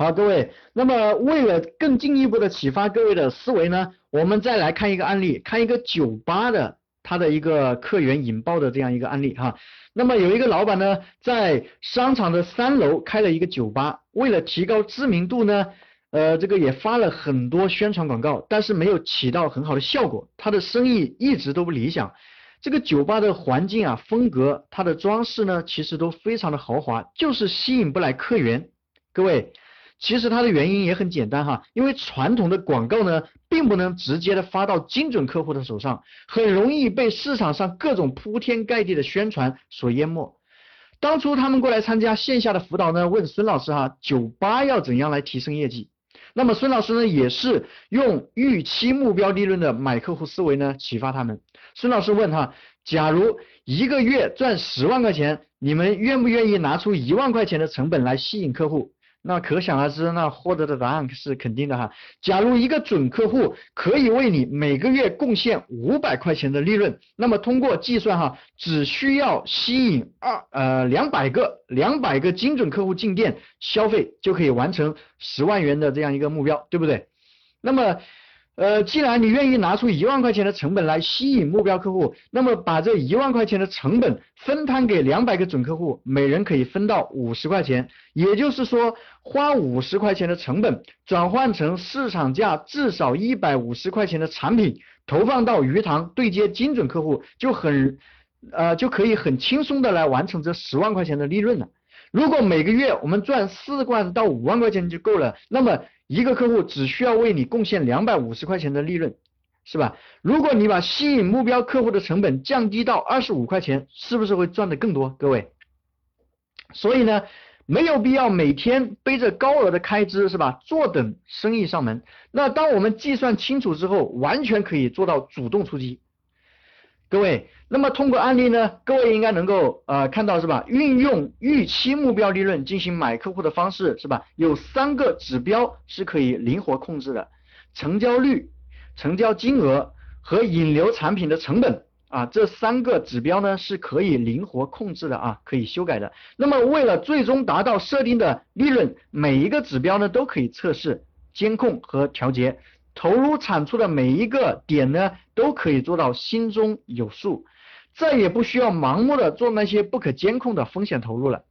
好，各位，那么为了更进一步的启发各位的思维呢，我们再来看一个案例，看一个酒吧的它的一个客源引爆的这样一个案例哈。那么有一个老板呢，在商场的三楼开了一个酒吧，为了提高知名度呢，呃，这个也发了很多宣传广告，但是没有起到很好的效果，他的生意一直都不理想。这个酒吧的环境啊，风格，它的装饰呢，其实都非常的豪华，就是吸引不来客源。各位，其实它的原因也很简单哈，因为传统的广告呢，并不能直接的发到精准客户的手上，很容易被市场上各种铺天盖地的宣传所淹没。当初他们过来参加线下的辅导呢，问孙老师哈，酒吧要怎样来提升业绩？那么孙老师呢，也是用预期目标利润的买客户思维呢，启发他们。孙老师问哈，假如一个月赚十万块钱，你们愿不愿意拿出一万块钱的成本来吸引客户？那可想而知，那获得的答案是肯定的哈。假如一个准客户可以为你每个月贡献五百块钱的利润，那么通过计算哈，只需要吸引二呃两百个两百个精准客户进店消费，就可以完成十万元的这样一个目标，对不对？那么。呃，既然你愿意拿出一万块钱的成本来吸引目标客户，那么把这一万块钱的成本分摊给两百个准客户，每人可以分到五十块钱。也就是说，花五十块钱的成本转换成市场价至少一百五十块钱的产品，投放到鱼塘对接精准客户，就很呃就可以很轻松的来完成这十万块钱的利润了。如果每个月我们赚四万到五万块钱就够了，那么一个客户只需要为你贡献两百五十块钱的利润，是吧？如果你把吸引目标客户的成本降低到二十五块钱，是不是会赚的更多？各位，所以呢，没有必要每天背着高额的开支，是吧？坐等生意上门。那当我们计算清楚之后，完全可以做到主动出击。各位，那么通过案例呢，各位应该能够呃看到是吧？运用预期目标利润进行买客户的方式是吧？有三个指标是可以灵活控制的：成交率、成交金额和引流产品的成本啊，这三个指标呢是可以灵活控制的啊，可以修改的。那么为了最终达到设定的利润，每一个指标呢都可以测试、监控和调节。投入产出的每一个点呢，都可以做到心中有数，再也不需要盲目的做那些不可监控的风险投入了。